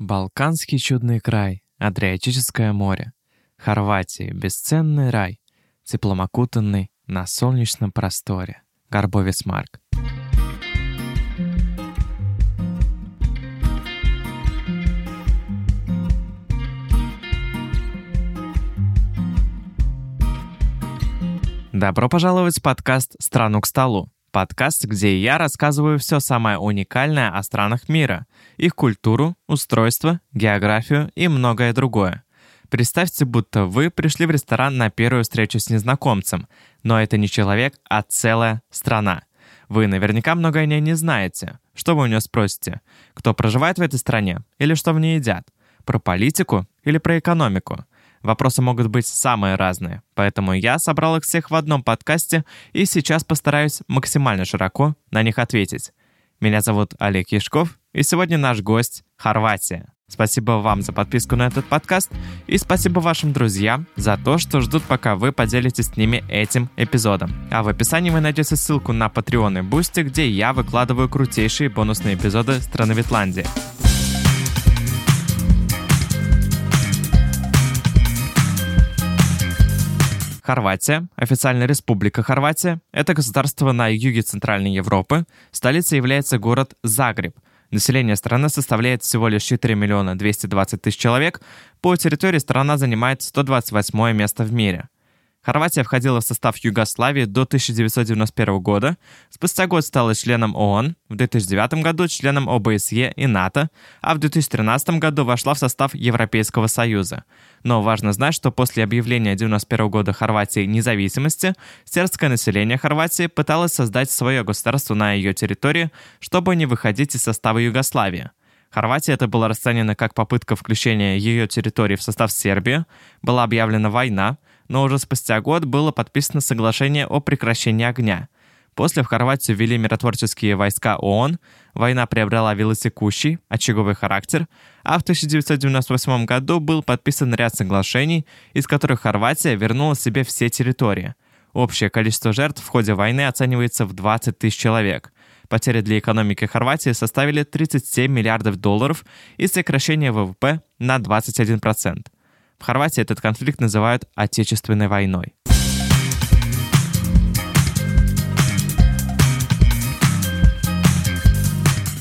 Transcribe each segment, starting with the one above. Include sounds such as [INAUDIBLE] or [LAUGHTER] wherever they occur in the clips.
Балканский чудный край, Адриатическое море, Хорватия, бесценный рай, Теплом окутанный на солнечном просторе. Горбовец Марк. Добро пожаловать в подкаст «Страну к столу». Подкаст, где я рассказываю все самое уникальное о странах мира, их культуру, устройство, географию и многое другое. Представьте, будто вы пришли в ресторан на первую встречу с незнакомцем, но это не человек, а целая страна. Вы наверняка многое о ней не знаете. Что вы у нее спросите? Кто проживает в этой стране? Или что в ней едят? Про политику или про экономику? Вопросы могут быть самые разные, поэтому я собрал их всех в одном подкасте и сейчас постараюсь максимально широко на них ответить. Меня зовут Олег Яшков, и сегодня наш гость — Хорватия. Спасибо вам за подписку на этот подкаст и спасибо вашим друзьям за то, что ждут, пока вы поделитесь с ними этим эпизодом. А в описании вы найдете ссылку на Patreon и Boosty, где я выкладываю крутейшие бонусные эпизоды страны Витландии. Хорватия, официальная республика Хорватия, это государство на юге Центральной Европы. Столицей является город Загреб. Население страны составляет всего лишь 4 миллиона 220 тысяч человек. По территории страна занимает 128 место в мире – Хорватия входила в состав Югославии до 1991 года, спустя год стала членом ООН, в 2009 году членом ОБСЕ и НАТО, а в 2013 году вошла в состав Европейского Союза. Но важно знать, что после объявления 1991 года Хорватии независимости, сербское население Хорватии пыталось создать свое государство на ее территории, чтобы не выходить из состава Югославии. Хорватия это было расценено как попытка включения ее территории в состав Сербии, была объявлена война, но уже спустя год было подписано соглашение о прекращении огня. После в Хорватию ввели миротворческие войска ООН, война приобрела велосекущий, очаговый характер, а в 1998 году был подписан ряд соглашений, из которых Хорватия вернула себе все территории. Общее количество жертв в ходе войны оценивается в 20 тысяч человек. Потери для экономики Хорватии составили 37 миллиардов долларов и сокращение ВВП на 21%. В Хорватии этот конфликт называют «отечественной войной».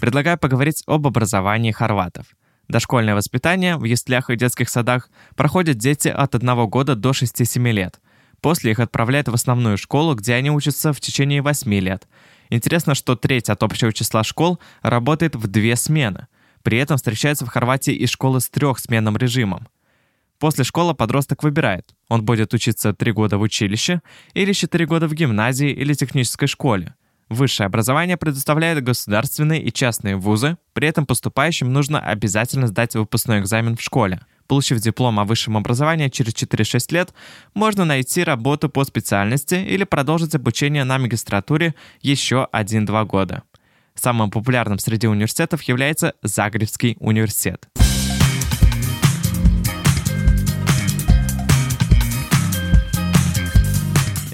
Предлагаю поговорить об образовании хорватов. Дошкольное воспитание в яслях и детских садах проходят дети от 1 года до 6-7 лет. После их отправляют в основную школу, где они учатся в течение 8 лет. Интересно, что треть от общего числа школ работает в две смены. При этом встречаются в Хорватии и школы с трехсменным режимом. После школы подросток выбирает, он будет учиться 3 года в училище или 4 года в гимназии или технической школе. Высшее образование предоставляет государственные и частные вузы, при этом поступающим нужно обязательно сдать выпускной экзамен в школе. Получив диплом о высшем образовании через 4-6 лет, можно найти работу по специальности или продолжить обучение на магистратуре еще 1-2 года. Самым популярным среди университетов является Загребский университет.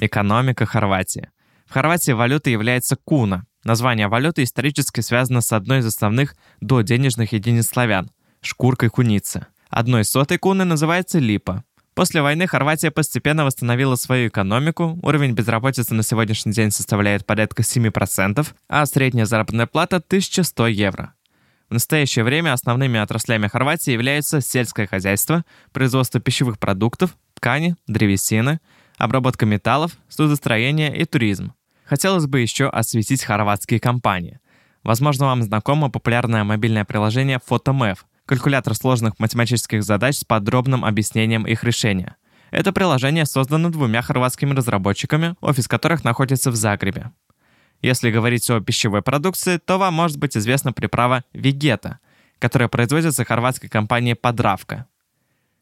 Экономика Хорватии. В Хорватии валютой является куна. Название валюты исторически связано с одной из основных доденежных единиц славян – шкуркой куницы. Одной сотой куны называется липа. После войны Хорватия постепенно восстановила свою экономику, уровень безработицы на сегодняшний день составляет порядка 7%, а средняя заработная плата 1100 евро. В настоящее время основными отраслями Хорватии являются сельское хозяйство, производство пищевых продуктов, ткани, древесины – обработка металлов, судостроение и туризм. Хотелось бы еще осветить хорватские компании. Возможно, вам знакомо популярное мобильное приложение PhotoMath, калькулятор сложных математических задач с подробным объяснением их решения. Это приложение создано двумя хорватскими разработчиками, офис которых находится в Загребе. Если говорить о пищевой продукции, то вам может быть известна приправа вегета, которая производится хорватской компанией «Подравка».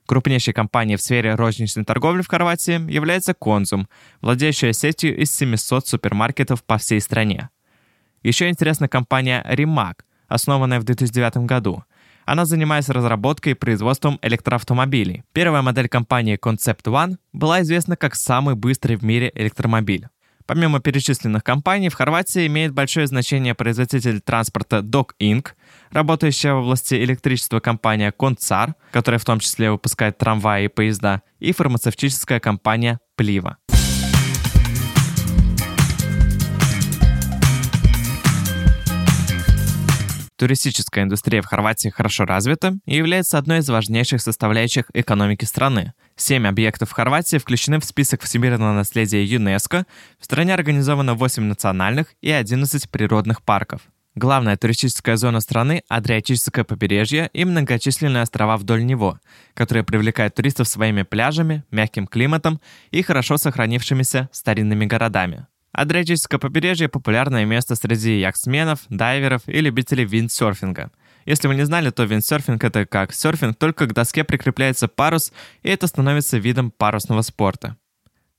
Крупнейшей компанией в сфере розничной торговли в Хорватии является Конзум, владеющая сетью из 700 супермаркетов по всей стране. Еще интересна компания Rimac, основанная в 2009 году. Она занимается разработкой и производством электроавтомобилей. Первая модель компании Concept One была известна как самый быстрый в мире электромобиль. Помимо перечисленных компаний, в Хорватии имеет большое значение производитель транспорта Dog Inc., работающая в области электричества компания Концар, которая в том числе выпускает трамваи и поезда, и фармацевтическая компания Плива. Туристическая индустрия в Хорватии хорошо развита и является одной из важнейших составляющих экономики страны. Семь объектов в Хорватии включены в список всемирного наследия ЮНЕСКо. В стране организовано 8 национальных и 11 природных парков. Главная туристическая зона страны – Адриатическое побережье и многочисленные острова вдоль него, которые привлекают туристов своими пляжами, мягким климатом и хорошо сохранившимися старинными городами. Адриатическое побережье – популярное место среди яхтсменов, дайверов и любителей виндсерфинга. Если вы не знали, то виндсерфинг – это как серфинг, только к доске прикрепляется парус, и это становится видом парусного спорта.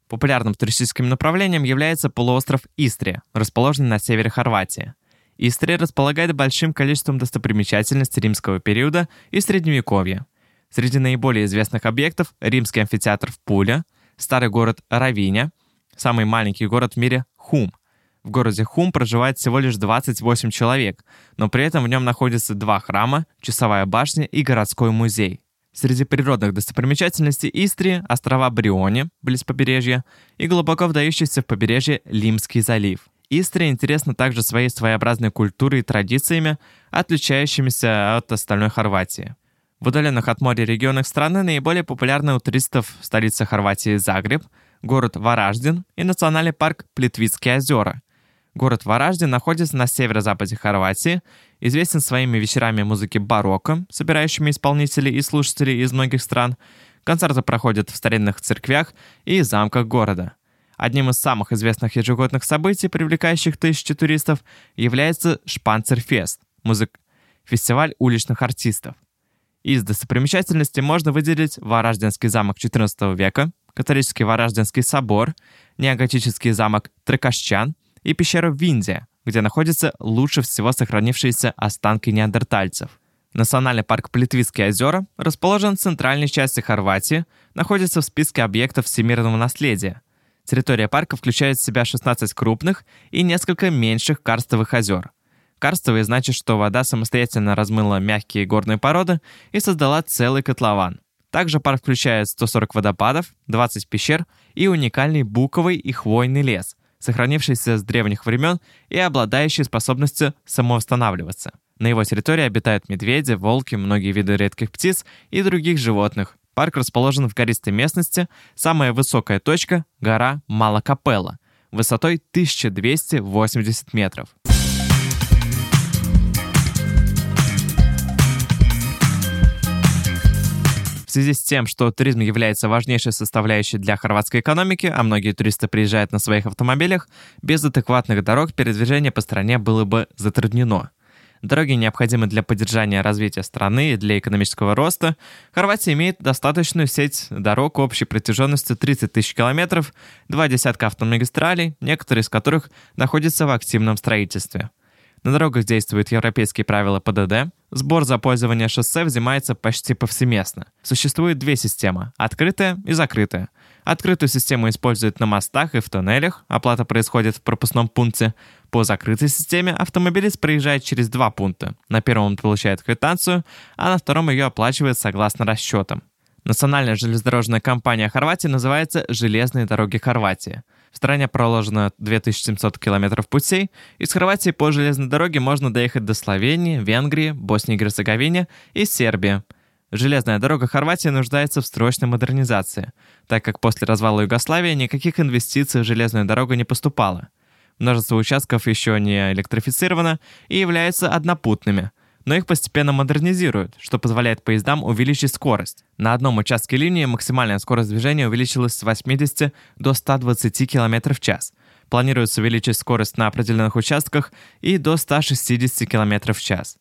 Популярным туристическим направлением является полуостров Истрия, расположенный на севере Хорватии. Истрия располагает большим количеством достопримечательностей римского периода и средневековья. Среди наиболее известных объектов – римский амфитеатр в Пуле, старый город Равиня, самый маленький город в мире Хум. В городе Хум проживает всего лишь 28 человек, но при этом в нем находятся два храма, часовая башня и городской музей. Среди природных достопримечательностей Истрии – острова Бриони, близ побережья, и глубоко вдающийся в побережье Лимский залив. Истрия интересна также своей своеобразной культурой и традициями, отличающимися от остальной Хорватии. В удаленных от моря регионах страны наиболее популярны у туристов столица Хорватии Загреб – город Вараждин и национальный парк Плитвицкие озера. Город Вараждин находится на северо-западе Хорватии, известен своими вечерами музыки барокко, собирающими исполнителей и слушателей из многих стран. Концерты проходят в старинных церквях и замках города. Одним из самых известных ежегодных событий, привлекающих тысячи туристов, является Шпанцерфест – музык... фестиваль уличных артистов. Из достопримечательностей можно выделить Вараждинский замок XIV века, католический Вараждинский собор, неоготический замок Трекашчан и пещера Виндия, где находятся лучше всего сохранившиеся останки неандертальцев. Национальный парк Плитвицкие озера расположен в центральной части Хорватии, находится в списке объектов всемирного наследия. Территория парка включает в себя 16 крупных и несколько меньших карстовых озер. Карстовые значит, что вода самостоятельно размыла мягкие горные породы и создала целый котлован. Также парк включает 140 водопадов, 20 пещер и уникальный буковый и хвойный лес, сохранившийся с древних времен и обладающий способностью самовосстанавливаться. На его территории обитают медведи, волки, многие виды редких птиц и других животных. Парк расположен в гористой местности, самая высокая точка – гора Малакапелла, высотой 1280 метров. В связи с тем, что туризм является важнейшей составляющей для хорватской экономики, а многие туристы приезжают на своих автомобилях, без адекватных дорог передвижение по стране было бы затруднено. Дороги необходимы для поддержания развития страны и для экономического роста. Хорватия имеет достаточную сеть дорог общей протяженностью 30 тысяч километров, два десятка автомагистралей, некоторые из которых находятся в активном строительстве. На дорогах действуют европейские правила ПДД. Сбор за пользование шоссе взимается почти повсеместно. Существует две системы – открытая и закрытая. Открытую систему используют на мостах и в туннелях, оплата происходит в пропускном пункте. По закрытой системе автомобилист проезжает через два пункта. На первом он получает квитанцию, а на втором ее оплачивает согласно расчетам. Национальная железнодорожная компания Хорватии называется «Железные дороги Хорватии». В стране проложено 2700 километров путей. Из Хорватии по железной дороге можно доехать до Словении, Венгрии, Боснии и Герцеговине и Сербии. Железная дорога Хорватии нуждается в срочной модернизации, так как после развала Югославии никаких инвестиций в железную дорогу не поступало. Множество участков еще не электрифицировано и являются однопутными – но их постепенно модернизируют, что позволяет поездам увеличить скорость. На одном участке линии максимальная скорость движения увеличилась с 80 до 120 км в час. Планируется увеличить скорость на определенных участках и до 160 км в час.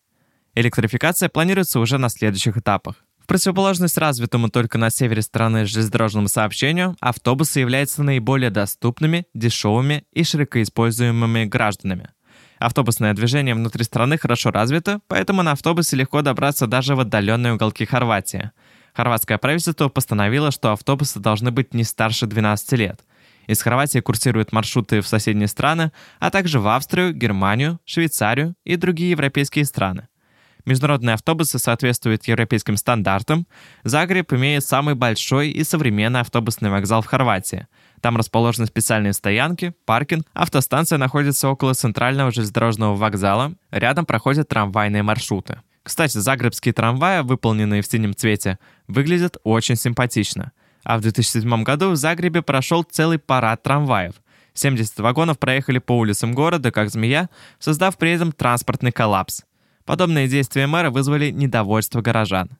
Электрификация планируется уже на следующих этапах. В противоположность развитому только на севере страны железнодорожному сообщению, автобусы являются наиболее доступными, дешевыми и широко используемыми гражданами – Автобусное движение внутри страны хорошо развито, поэтому на автобусе легко добраться даже в отдаленные уголки Хорватии. Хорватское правительство постановило, что автобусы должны быть не старше 12 лет. Из Хорватии курсируют маршруты в соседние страны, а также в Австрию, Германию, Швейцарию и другие европейские страны. Международные автобусы соответствуют европейским стандартам. Загреб имеет самый большой и современный автобусный вокзал в Хорватии. Там расположены специальные стоянки, паркинг. Автостанция находится около центрального железнодорожного вокзала. Рядом проходят трамвайные маршруты. Кстати, загребские трамваи, выполненные в синем цвете, выглядят очень симпатично. А в 2007 году в Загребе прошел целый парад трамваев. 70 вагонов проехали по улицам города, как змея, создав при этом транспортный коллапс. Подобные действия мэра вызвали недовольство горожан.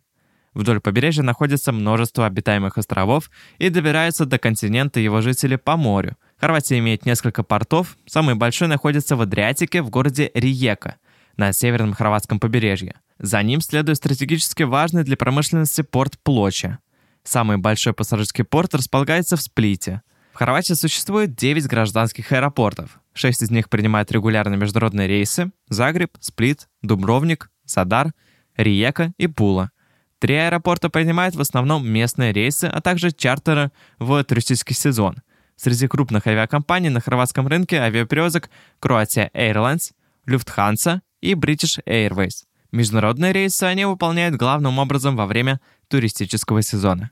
Вдоль побережья находится множество обитаемых островов и добираются до континента его жители по морю. Хорватия имеет несколько портов, самый большой находится в Адриатике в городе Риека на северном хорватском побережье. За ним следует стратегически важный для промышленности порт Плоча. Самый большой пассажирский порт располагается в Сплите. В Хорватии существует 9 гражданских аэропортов. Шесть из них принимают регулярные международные рейсы – Загреб, Сплит, Дубровник, Садар, Риека и Пула. Три аэропорта принимают в основном местные рейсы, а также чартеры в туристический сезон. Среди крупных авиакомпаний на хорватском рынке авиаперевозок Croatia Airlines, Lufthansa и British Airways. Международные рейсы они выполняют главным образом во время туристического сезона.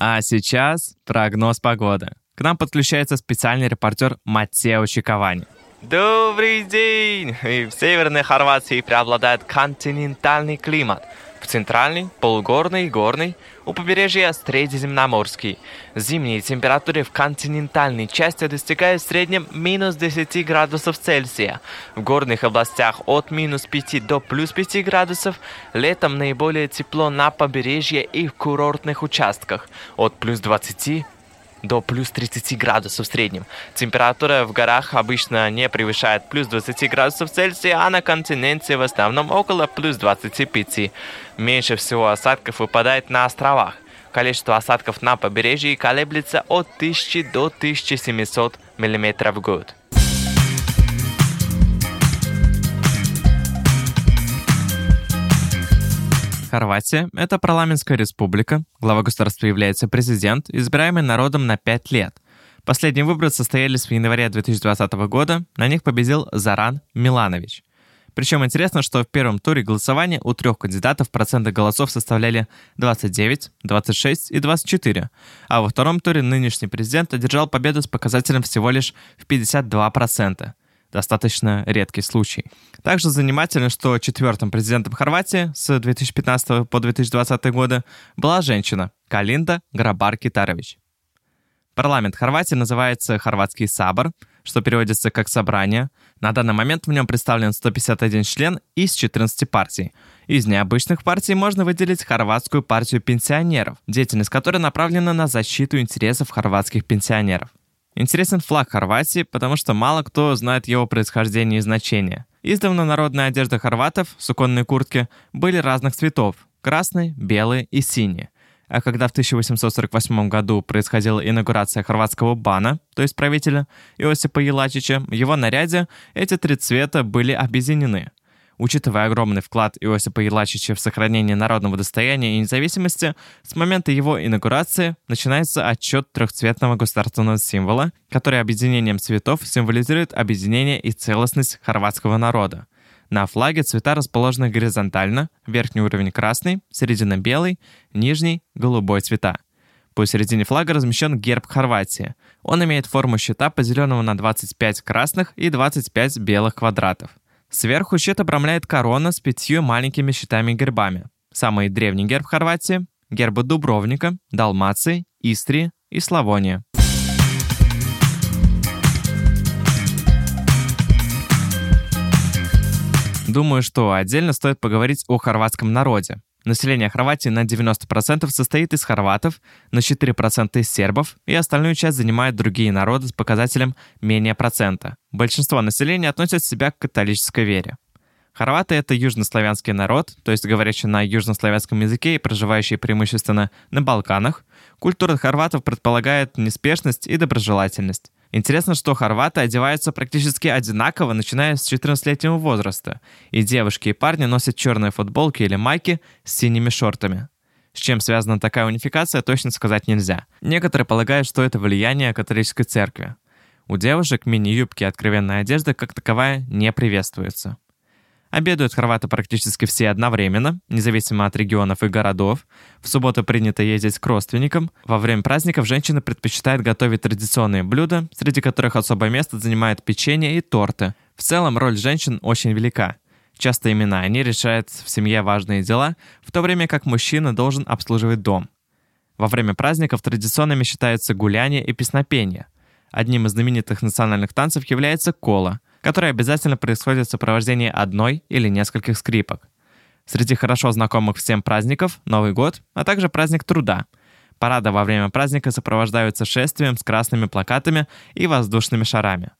А сейчас прогноз погоды. К нам подключается специальный репортер Матео Чиковани. Добрый день! И в Северной Хорватии преобладает континентальный климат – в центральной, полугорной и горной, у побережья Средиземноморский. Зимние температуры в континентальной части достигают в среднем минус 10 градусов Цельсия. В горных областях от минус 5 до плюс 5 градусов. Летом наиболее тепло на побережье и в курортных участках от плюс 20 до плюс 30 градусов в среднем. Температура в горах обычно не превышает плюс 20 градусов Цельсия, а на континенте в основном около плюс 25. Меньше всего осадков выпадает на островах. Количество осадков на побережье колеблется от 1000 до 1700 мм в год. Хорватия – это парламентская республика. Глава государства является президент, избираемый народом на 5 лет. Последние выборы состоялись в январе 2020 года. На них победил Заран Миланович. Причем интересно, что в первом туре голосования у трех кандидатов проценты голосов составляли 29, 26 и 24, а во втором туре нынешний президент одержал победу с показателем всего лишь в 52% достаточно редкий случай. Также занимательно, что четвертым президентом Хорватии с 2015 по 2020 годы была женщина Калинда Грабар-Китарович. Парламент Хорватии называется Хорватский Сабор, что переводится как «собрание». На данный момент в нем представлен 151 член из 14 партий. Из необычных партий можно выделить Хорватскую партию пенсионеров, деятельность которой направлена на защиту интересов хорватских пенсионеров. Интересен флаг Хорватии, потому что мало кто знает его происхождение и значение. Издавна народная одежда хорватов, суконные куртки, были разных цветов – красный, белый и синий. А когда в 1848 году происходила инаугурация хорватского бана, то есть правителя Иосипа Елачича, в его наряде эти три цвета были объединены. Учитывая огромный вклад Иосипа Елачича в сохранение народного достояния и независимости, с момента его инаугурации начинается отчет трехцветного государственного символа, который объединением цветов символизирует объединение и целостность хорватского народа. На флаге цвета расположены горизонтально, верхний уровень красный, середина белый, нижний – голубой цвета. Посередине флага размещен герб Хорватии. Он имеет форму щита, поделенного на 25 красных и 25 белых квадратов. Сверху щит обрамляет корона с пятью маленькими щитами-гербами. Самый древний герб Хорватии – гербы Дубровника, Далмации, Истрии и Славония. Думаю, что отдельно стоит поговорить о хорватском народе. Население Хорватии на 90% состоит из хорватов, на 4% из сербов, и остальную часть занимают другие народы с показателем менее процента. Большинство населения относят себя к католической вере. Хорваты — это южнославянский народ, то есть говорящий на южнославянском языке и проживающий преимущественно на Балканах. Культура хорватов предполагает неспешность и доброжелательность. Интересно, что хорваты одеваются практически одинаково, начиная с 14-летнего возраста, и девушки и парни носят черные футболки или майки с синими шортами. С чем связана такая унификация, точно сказать нельзя. Некоторые полагают, что это влияние католической церкви. У девушек мини-юбки и откровенная одежда как таковая не приветствуется. Обедают хорваты практически все одновременно, независимо от регионов и городов. В субботу принято ездить к родственникам. Во время праздников женщины предпочитают готовить традиционные блюда, среди которых особое место занимают печенье и торты. В целом роль женщин очень велика. Часто именно они решают в семье важные дела, в то время как мужчина должен обслуживать дом. Во время праздников традиционными считаются гуляние и песнопение. Одним из знаменитых национальных танцев является кола – которое обязательно происходит в сопровождении одной или нескольких скрипок. Среди хорошо знакомых всем праздников – Новый год, а также праздник труда. Парады во время праздника сопровождаются шествием с красными плакатами и воздушными шарами.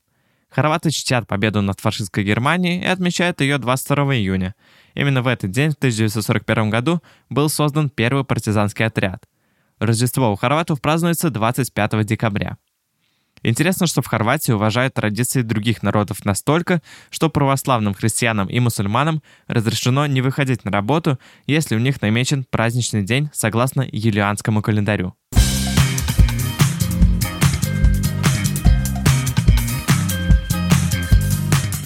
Хорваты чтят победу над фашистской Германией и отмечают ее 22 июня. Именно в этот день, в 1941 году, был создан первый партизанский отряд. Рождество у хорватов празднуется 25 декабря. Интересно, что в Хорватии уважают традиции других народов настолько, что православным христианам и мусульманам разрешено не выходить на работу, если у них намечен праздничный день согласно юлианскому календарю.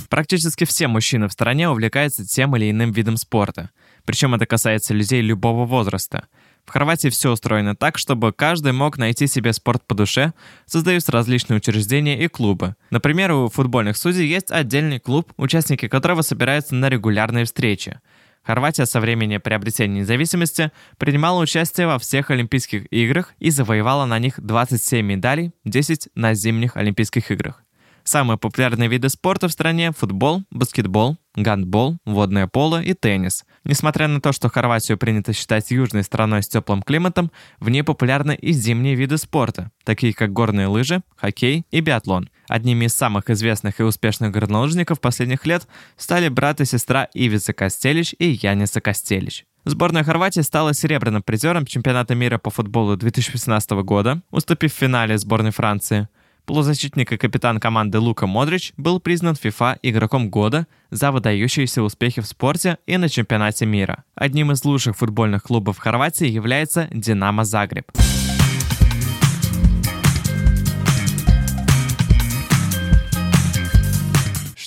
Практически все мужчины в стране увлекаются тем или иным видом спорта. Причем это касается людей любого возраста – в Хорватии все устроено так, чтобы каждый мог найти себе спорт по душе, создаются различные учреждения и клубы. Например, у футбольных судей есть отдельный клуб, участники которого собираются на регулярные встречи. Хорватия со времени приобретения независимости принимала участие во всех Олимпийских играх и завоевала на них 27 медалей, 10 на зимних Олимпийских играх. Самые популярные виды спорта в стране – футбол, баскетбол, гандбол, водное поло и теннис. Несмотря на то, что Хорватию принято считать южной страной с теплым климатом, в ней популярны и зимние виды спорта, такие как горные лыжи, хоккей и биатлон. Одними из самых известных и успешных горнолыжников последних лет стали брат и сестра Ивица Костелич и Яниса Костелич. Сборная Хорватии стала серебряным призером чемпионата мира по футболу 2018 года, уступив в финале сборной Франции – Полузащитник и капитан команды Лука Модрич был признан FIFA игроком года за выдающиеся успехи в спорте и на чемпионате мира. Одним из лучших футбольных клубов Хорватии является «Динамо Загреб».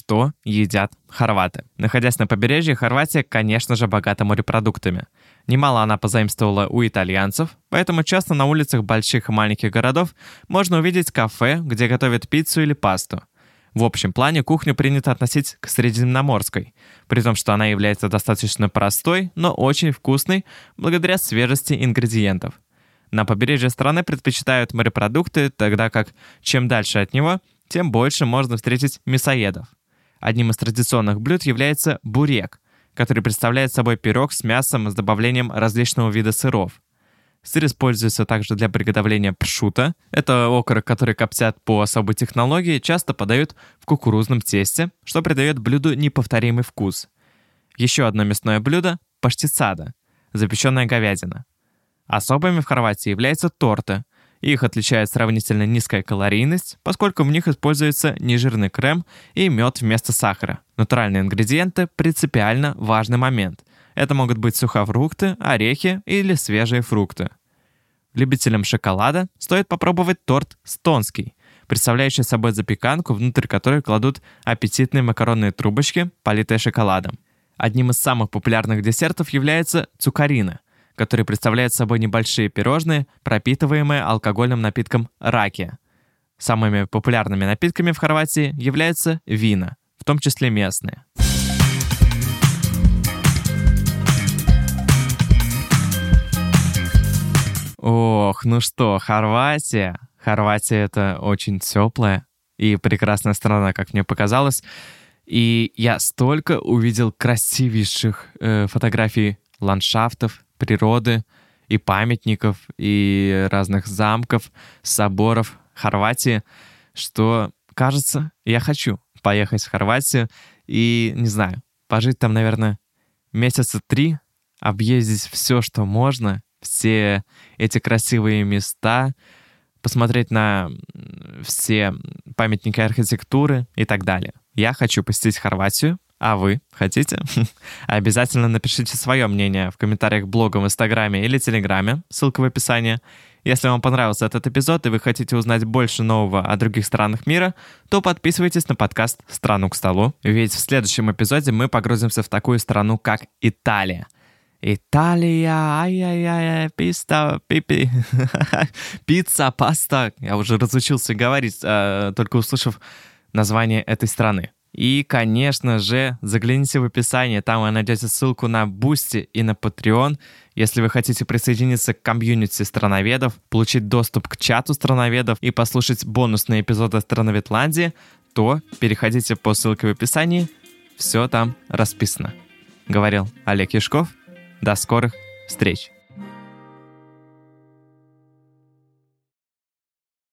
что едят хорваты. Находясь на побережье, Хорватия, конечно же, богата морепродуктами. Немало она позаимствовала у итальянцев, поэтому часто на улицах больших и маленьких городов можно увидеть кафе, где готовят пиццу или пасту. В общем плане кухню принято относить к средиземноморской, при том, что она является достаточно простой, но очень вкусной благодаря свежести ингредиентов. На побережье страны предпочитают морепродукты, тогда как чем дальше от него, тем больше можно встретить мясоедов. Одним из традиционных блюд является бурек, который представляет собой пирог с мясом с добавлением различного вида сыров. Сыр используется также для приготовления пшута. Это окорок, который коптят по особой технологии, часто подают в кукурузном тесте, что придает блюду неповторимый вкус. Еще одно мясное блюдо – паштицада – запеченная говядина. Особыми в Хорватии являются торты – их отличает сравнительно низкая калорийность, поскольку в них используется нежирный крем и мед вместо сахара. Натуральные ингредиенты – принципиально важный момент. Это могут быть сухофрукты, орехи или свежие фрукты. Любителям шоколада стоит попробовать торт «Стонский», представляющий собой запеканку, внутрь которой кладут аппетитные макаронные трубочки, политые шоколадом. Одним из самых популярных десертов является цукарина, который представляет собой небольшие пирожные, пропитываемые алкогольным напитком раки. Самыми популярными напитками в Хорватии являются вина, в том числе местные. Ох, ну что, Хорватия. Хорватия это очень теплая и прекрасная страна, как мне показалось. И я столько увидел красивейших э, фотографий ландшафтов, природы, и памятников, и разных замков, соборов Хорватии, что, кажется, я хочу поехать в Хорватию и, не знаю, пожить там, наверное, месяца три, объездить все, что можно, все эти красивые места, посмотреть на все памятники архитектуры и так далее. Я хочу посетить Хорватию, а вы хотите? [LAUGHS] Обязательно напишите свое мнение в комментариях блога в Инстаграме или Телеграме, ссылка в описании. Если вам понравился этот эпизод и вы хотите узнать больше нового о других странах мира, то подписывайтесь на подкаст «Страну к столу», ведь в следующем эпизоде мы погрузимся в такую страну, как Италия. Италия, ай-яй-яй, писта, пипи, [LAUGHS] пицца, паста. Я уже разучился говорить, а, только услышав название этой страны. И, конечно же, загляните в описание, там вы найдете ссылку на Boosty и на Patreon. Если вы хотите присоединиться к комьюнити страноведов, получить доступ к чату страноведов и послушать бонусные эпизоды Страноведландии, то переходите по ссылке в описании, все там расписано. Говорил Олег Яшков. До скорых встреч!